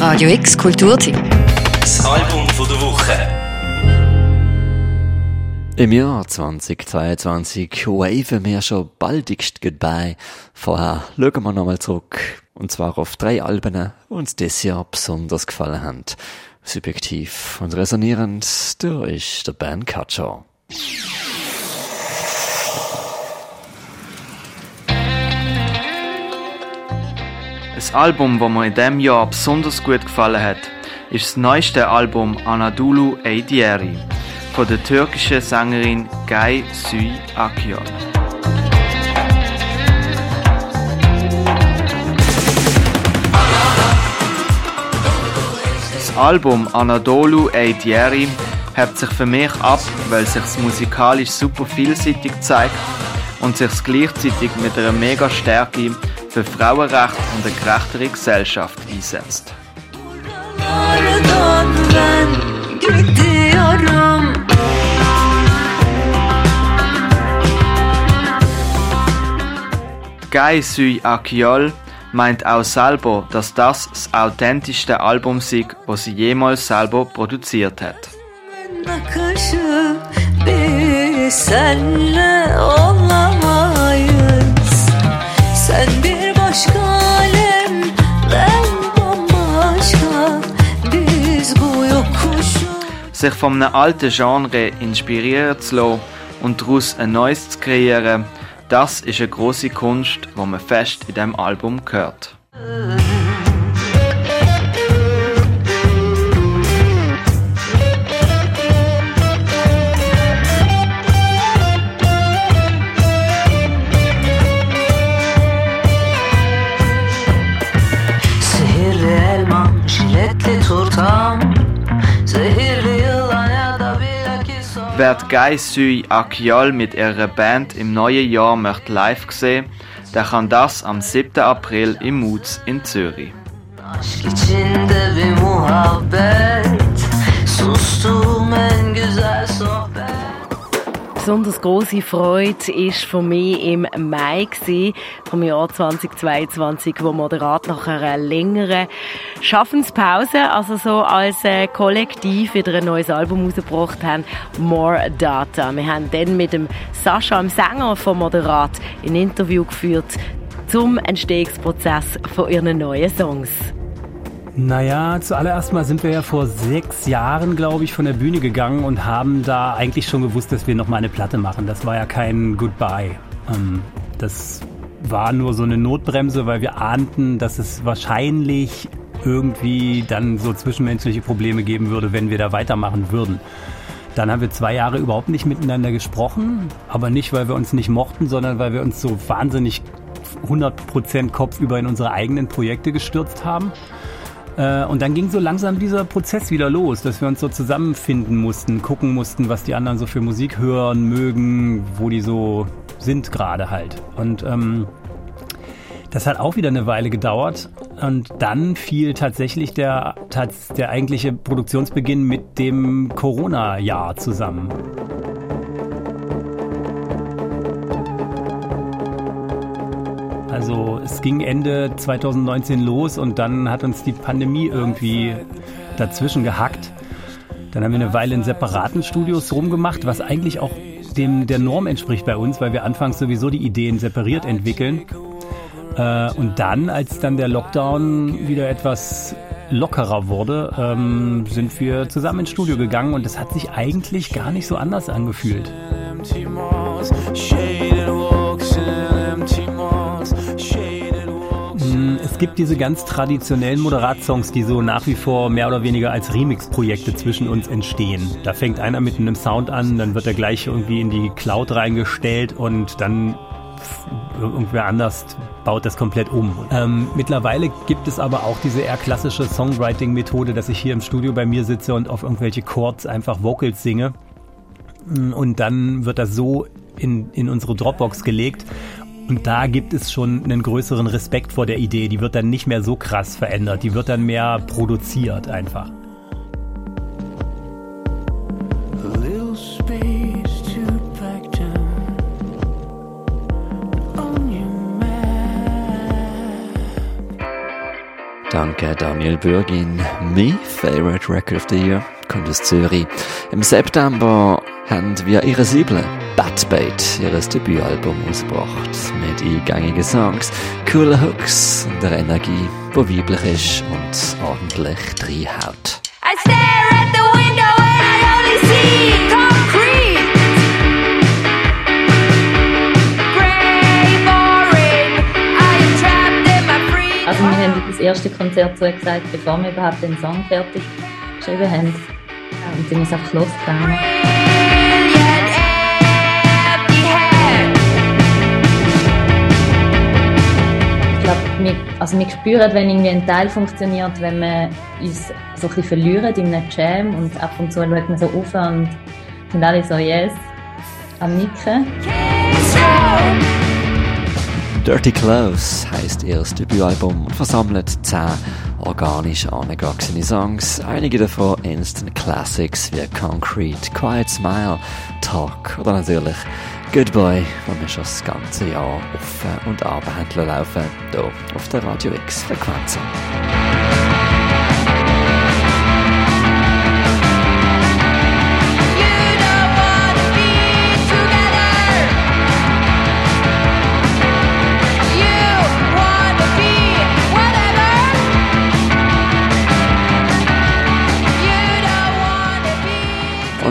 Radio X Kulturteam. Das Album von der Woche. Im Jahr 2022 waven wir schon baldigst goodbye. Vorher schauen wir nochmal zurück. Und zwar auf drei Alben, die uns dieses Jahr besonders gefallen haben. Subjektiv und resonierend durch der Band Catcher. Ein Album, das mir in diesem Jahr besonders gut gefallen hat, ist das neueste Album Anadolu Eydieri von der türkischen Sängerin Gay Sui Akyol. Das Album Anadolu Eydieri hebt sich für mich ab, weil sich musikalisch super vielseitig zeigt und sich gleichzeitig mit einer mega Stärke für Frauenrecht und eine gerechtere Gesellschaft einsetzt. Guy Sui Akiol meint auch selber, dass das das authentischste Album ist, das sie jemals selber produziert hat. senle Sich von einem alten Genre inspirieren zu lassen und daraus ein neues zu kreieren, das ist eine große Kunst, die man fest in diesem Album hört. Wer Guy Sui Akiol mit ihrer Band im neuen Jahr möchte live sehen, der kann das am 7. April im Moods in Zürich. Besonders große Freude ist für mich im Mai gewesen, vom Jahr 2022, wo Moderat nach einer längeren Schaffenspause, also so als äh, Kollektiv wieder ein neues Album rausgebracht haben, More Data. Wir haben dann mit dem Sascha, dem Sänger von Moderat, ein Interview geführt zum Entstehungsprozess von ihren neuen Songs. Naja, zuallererst mal sind wir ja vor sechs Jahren, glaube ich, von der Bühne gegangen und haben da eigentlich schon gewusst, dass wir noch mal eine Platte machen. Das war ja kein Goodbye. Ähm, das war nur so eine Notbremse, weil wir ahnten, dass es wahrscheinlich irgendwie dann so zwischenmenschliche Probleme geben würde, wenn wir da weitermachen würden. Dann haben wir zwei Jahre überhaupt nicht miteinander gesprochen, aber nicht, weil wir uns nicht mochten, sondern weil wir uns so wahnsinnig 100% kopfüber in unsere eigenen Projekte gestürzt haben. Äh, Und dann ging so langsam dieser Prozess wieder los, dass wir uns so zusammenfinden mussten, gucken mussten, was die anderen so für Musik hören, mögen, wo die so sind gerade halt. Und ähm, das hat auch wieder eine Weile gedauert. Und dann fiel tatsächlich der, der eigentliche Produktionsbeginn mit dem Corona-Jahr zusammen. Also es ging Ende 2019 los und dann hat uns die Pandemie irgendwie dazwischen gehackt. Dann haben wir eine Weile in separaten Studios rumgemacht, was eigentlich auch dem der Norm entspricht bei uns, weil wir anfangs sowieso die Ideen separiert entwickeln. Äh, und dann, als dann der Lockdown wieder etwas lockerer wurde, ähm, sind wir zusammen ins Studio gegangen und es hat sich eigentlich gar nicht so anders angefühlt. Es gibt diese ganz traditionellen Moderatsongs, die so nach wie vor mehr oder weniger als Remix-Projekte zwischen uns entstehen. Da fängt einer mit einem Sound an, dann wird er gleich irgendwie in die Cloud reingestellt und dann irgendwer anders baut das komplett um. Ähm, mittlerweile gibt es aber auch diese eher klassische Songwriting-Methode, dass ich hier im Studio bei mir sitze und auf irgendwelche Chords einfach Vocals singe. Und dann wird das so in, in unsere Dropbox gelegt. Und da gibt es schon einen größeren Respekt vor der Idee. Die wird dann nicht mehr so krass verändert. Die wird dann mehr produziert einfach. Danke Daniel Bürgin. My Favorite Record of the Year kommt aus Zürich. Im September haben wir ihre Siebel Bad Bait, ihres Debütalbum ausgebracht. Mit eingängigen Songs, coolen Hooks und der Energie, wo weiblich ist und ordentlich reinhaut. I stare at the window and I only see concrete. Grey, boring. I am trapped in my free Also wir haben das erste Konzert zugesagt, bevor wir überhaupt den Song fertig geschrieben haben. Und dann ist es einfach losgegangen. Glaube, wir, also wir spüren, wenn irgendwie ein Teil funktioniert, wenn wir uns so ein bisschen verlieren in einem Jam und ab und zu schaut man so auf und sind alle so «Yes» am Nicken. Dirty Clothes heisst ihr Debütalbum und versammelt zehn organisch angewachsene Songs. Einige davon Instant Classics wie Concrete, Quiet Smile, Talk oder natürlich Good Boy, wo wir schon das ganze Jahr offen und abhändeln laufen, hier auf der Radio X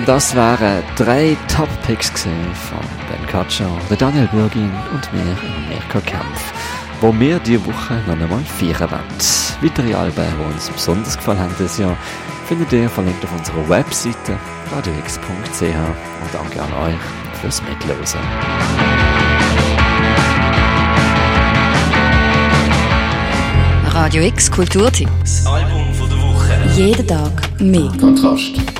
das waren drei Top-Picks von Ben der Daniel Bürgin und mir, Mirko Kempf, wo wir diese Woche noch einmal feiern wollen. Weitere Alben, die uns besonders gefallen haben dieses Jahr, findet ihr verlinkt auf unserer Webseite radiox.ch und danke an euch fürs Mitlesen. Radio X Kulturtipp. Das Album von der Woche. Jeden Tag mehr. Kontrast.